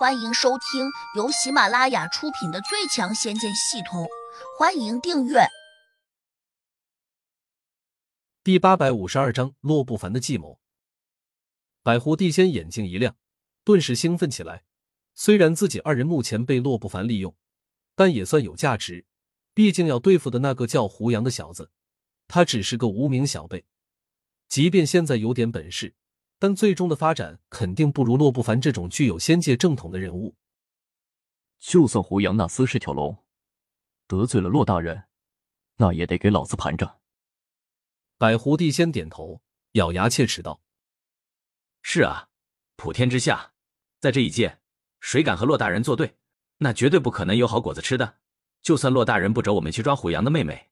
欢迎收听由喜马拉雅出品的《最强仙剑系统》，欢迎订阅。第八百五十二章：洛不凡的计谋。百狐帝仙眼睛一亮，顿时兴奋起来。虽然自己二人目前被洛不凡利用，但也算有价值。毕竟要对付的那个叫胡杨的小子，他只是个无名小辈。即便现在有点本事。但最终的发展肯定不如洛不凡这种具有仙界正统的人物。就算胡杨那厮是条龙，得罪了洛大人，那也得给老子盘着。百狐帝仙点头，咬牙切齿道：“是啊，普天之下，在这一界，谁敢和洛大人作对，那绝对不可能有好果子吃的。就算洛大人不找我们去抓胡杨的妹妹，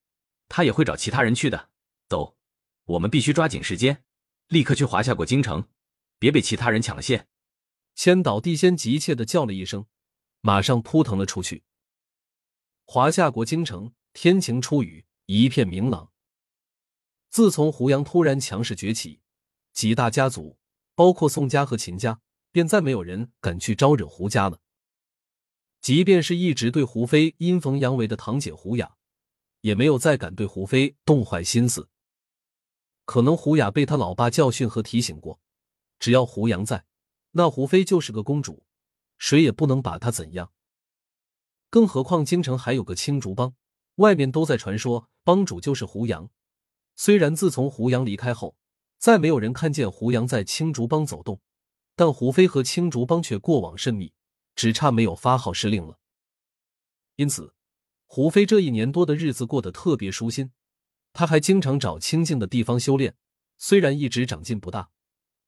他也会找其他人去的。走，我们必须抓紧时间。”立刻去华夏国京城，别被其他人抢了先！千岛地仙急切的叫了一声，马上扑腾了出去。华夏国京城天晴初雨，一片明朗。自从胡杨突然强势崛起，几大家族，包括宋家和秦家，便再没有人敢去招惹胡家了。即便是一直对胡飞阴逢阳违的堂姐胡雅，也没有再敢对胡飞动坏心思。可能胡雅被他老爸教训和提醒过，只要胡杨在，那胡飞就是个公主，谁也不能把她怎样。更何况京城还有个青竹帮，外面都在传说帮主就是胡杨。虽然自从胡杨离开后，再没有人看见胡杨在青竹帮走动，但胡飞和青竹帮却过往甚密，只差没有发号施令了。因此，胡飞这一年多的日子过得特别舒心。他还经常找清静的地方修炼，虽然一直长进不大，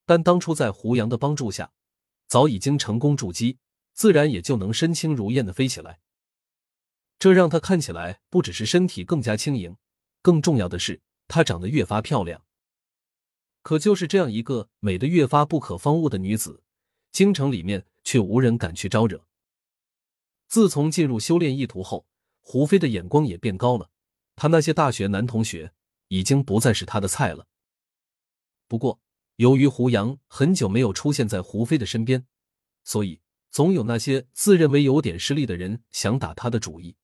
但当初在胡杨的帮助下，早已经成功筑基，自然也就能身轻如燕的飞起来。这让他看起来不只是身体更加轻盈，更重要的是，她长得越发漂亮。可就是这样一个美的越发不可方物的女子，京城里面却无人敢去招惹。自从进入修炼意图后，胡飞的眼光也变高了。他那些大学男同学已经不再是他的菜了。不过，由于胡杨很久没有出现在胡飞的身边，所以总有那些自认为有点实力的人想打他的主意。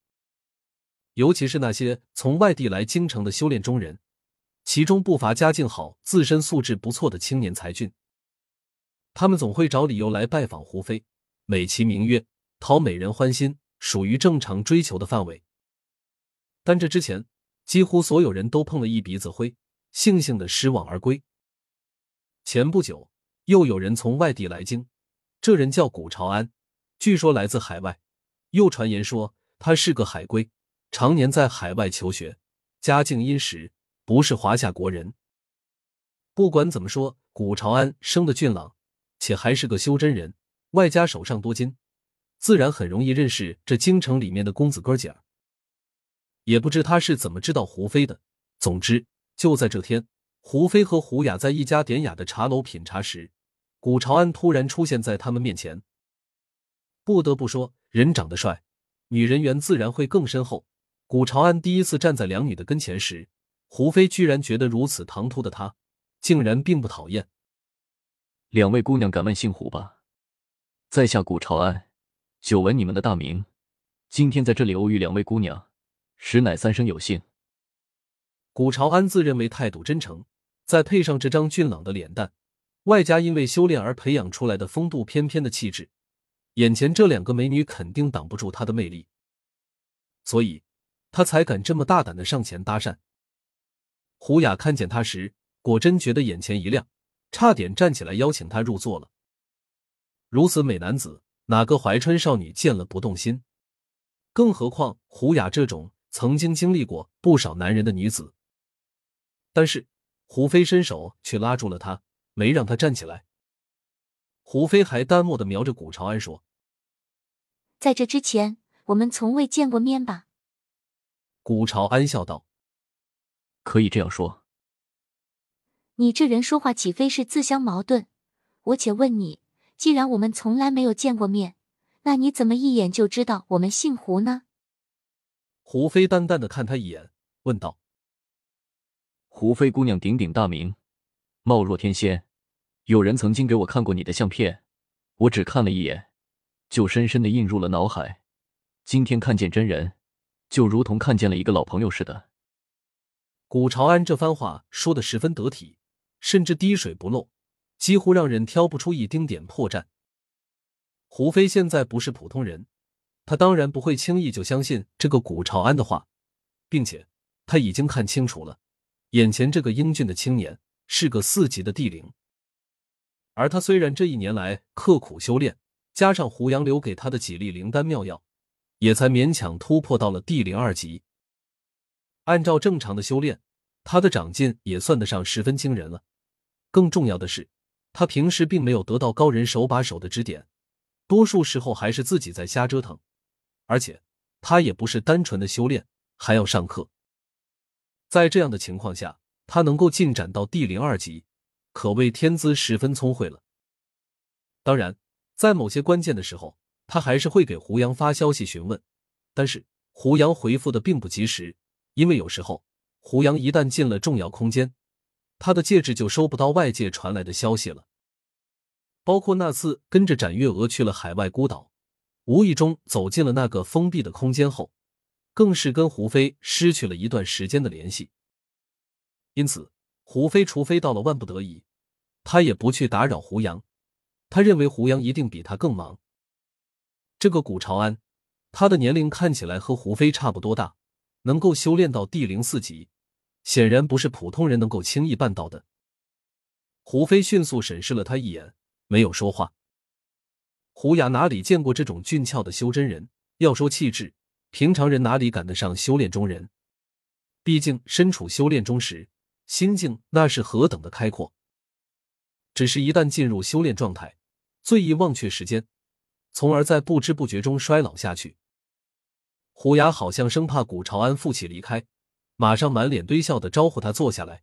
尤其是那些从外地来京城的修炼中人，其中不乏家境好、自身素质不错的青年才俊。他们总会找理由来拜访胡飞，美其名曰讨美人欢心，属于正常追求的范围。但这之前，几乎所有人都碰了一鼻子灰，悻悻的失望而归。前不久，又有人从外地来京，这人叫古朝安，据说来自海外，又传言说他是个海归，常年在海外求学，家境殷实，不是华夏国人。不管怎么说，古朝安生的俊朗，且还是个修真人，外加手上多金，自然很容易认识这京城里面的公子哥儿姐儿。也不知他是怎么知道胡飞的。总之，就在这天，胡飞和胡雅在一家典雅的茶楼品茶时，古朝安突然出现在他们面前。不得不说，人长得帅，女人缘自然会更深厚。古朝安第一次站在两女的跟前时，胡飞居然觉得如此唐突的他，竟然并不讨厌。两位姑娘，敢问姓胡吧？在下古朝安，久闻你们的大名，今天在这里偶遇两位姑娘。实乃三生有幸。古朝安自认为态度真诚，再配上这张俊朗的脸蛋，外加因为修炼而培养出来的风度翩翩的气质，眼前这两个美女肯定挡不住他的魅力，所以他才敢这么大胆的上前搭讪。胡雅看见他时，果真觉得眼前一亮，差点站起来邀请他入座了。如此美男子，哪个怀春少女见了不动心？更何况胡雅这种。曾经经历过不少男人的女子，但是胡飞伸手却拉住了他，没让他站起来。胡飞还淡漠的瞄着古朝安说：“在这之前，我们从未见过面吧？”古朝安笑道：“可以这样说。”你这人说话岂非是自相矛盾？我且问你，既然我们从来没有见过面，那你怎么一眼就知道我们姓胡呢？胡飞淡淡的看他一眼，问道：“胡飞姑娘鼎鼎大名，貌若天仙。有人曾经给我看过你的相片，我只看了一眼，就深深的印入了脑海。今天看见真人，就如同看见了一个老朋友似的。古朝安这番话说的十分得体，甚至滴水不漏，几乎让人挑不出一丁点破绽。胡飞现在不是普通人，他当然不会轻易就相信这个古朝安的话，并且他已经看清楚了，眼前这个英俊的青年是个四级的地灵，而他虽然这一年来刻苦修炼，加上胡杨留给他的几粒灵丹妙药，也才勉强突破到了地灵二级。按照正常的修炼，他的长进也算得上十分惊人了。更重要的是，他平时并没有得到高人手把手的指点，多数时候还是自己在瞎折腾。而且，他也不是单纯的修炼，还要上课。在这样的情况下，他能够进展到地灵二级，可谓天资十分聪慧了。当然，在某些关键的时候，他还是会给胡杨发消息询问，但是胡杨回复的并不及时。因为有时候，胡杨一旦进了重要空间，他的戒指就收不到外界传来的消息了。包括那次跟着展月娥去了海外孤岛，无意中走进了那个封闭的空间后，更是跟胡飞失去了一段时间的联系。因此，胡飞除非到了万不得已，他也不去打扰胡杨。他认为胡杨一定比他更忙。这个古朝安，他的年龄看起来和胡飞差不多大。能够修炼到地灵四级，显然不是普通人能够轻易办到的。胡飞迅速审视了他一眼，没有说话。胡雅哪里见过这种俊俏的修真人？要说气质，平常人哪里赶得上修炼中人？毕竟身处修炼中时，心境那是何等的开阔。只是，一旦进入修炼状态，最易忘却时间，从而在不知不觉中衰老下去。胡雅好像生怕古朝安负气离开，马上满脸堆笑的招呼他坐下来。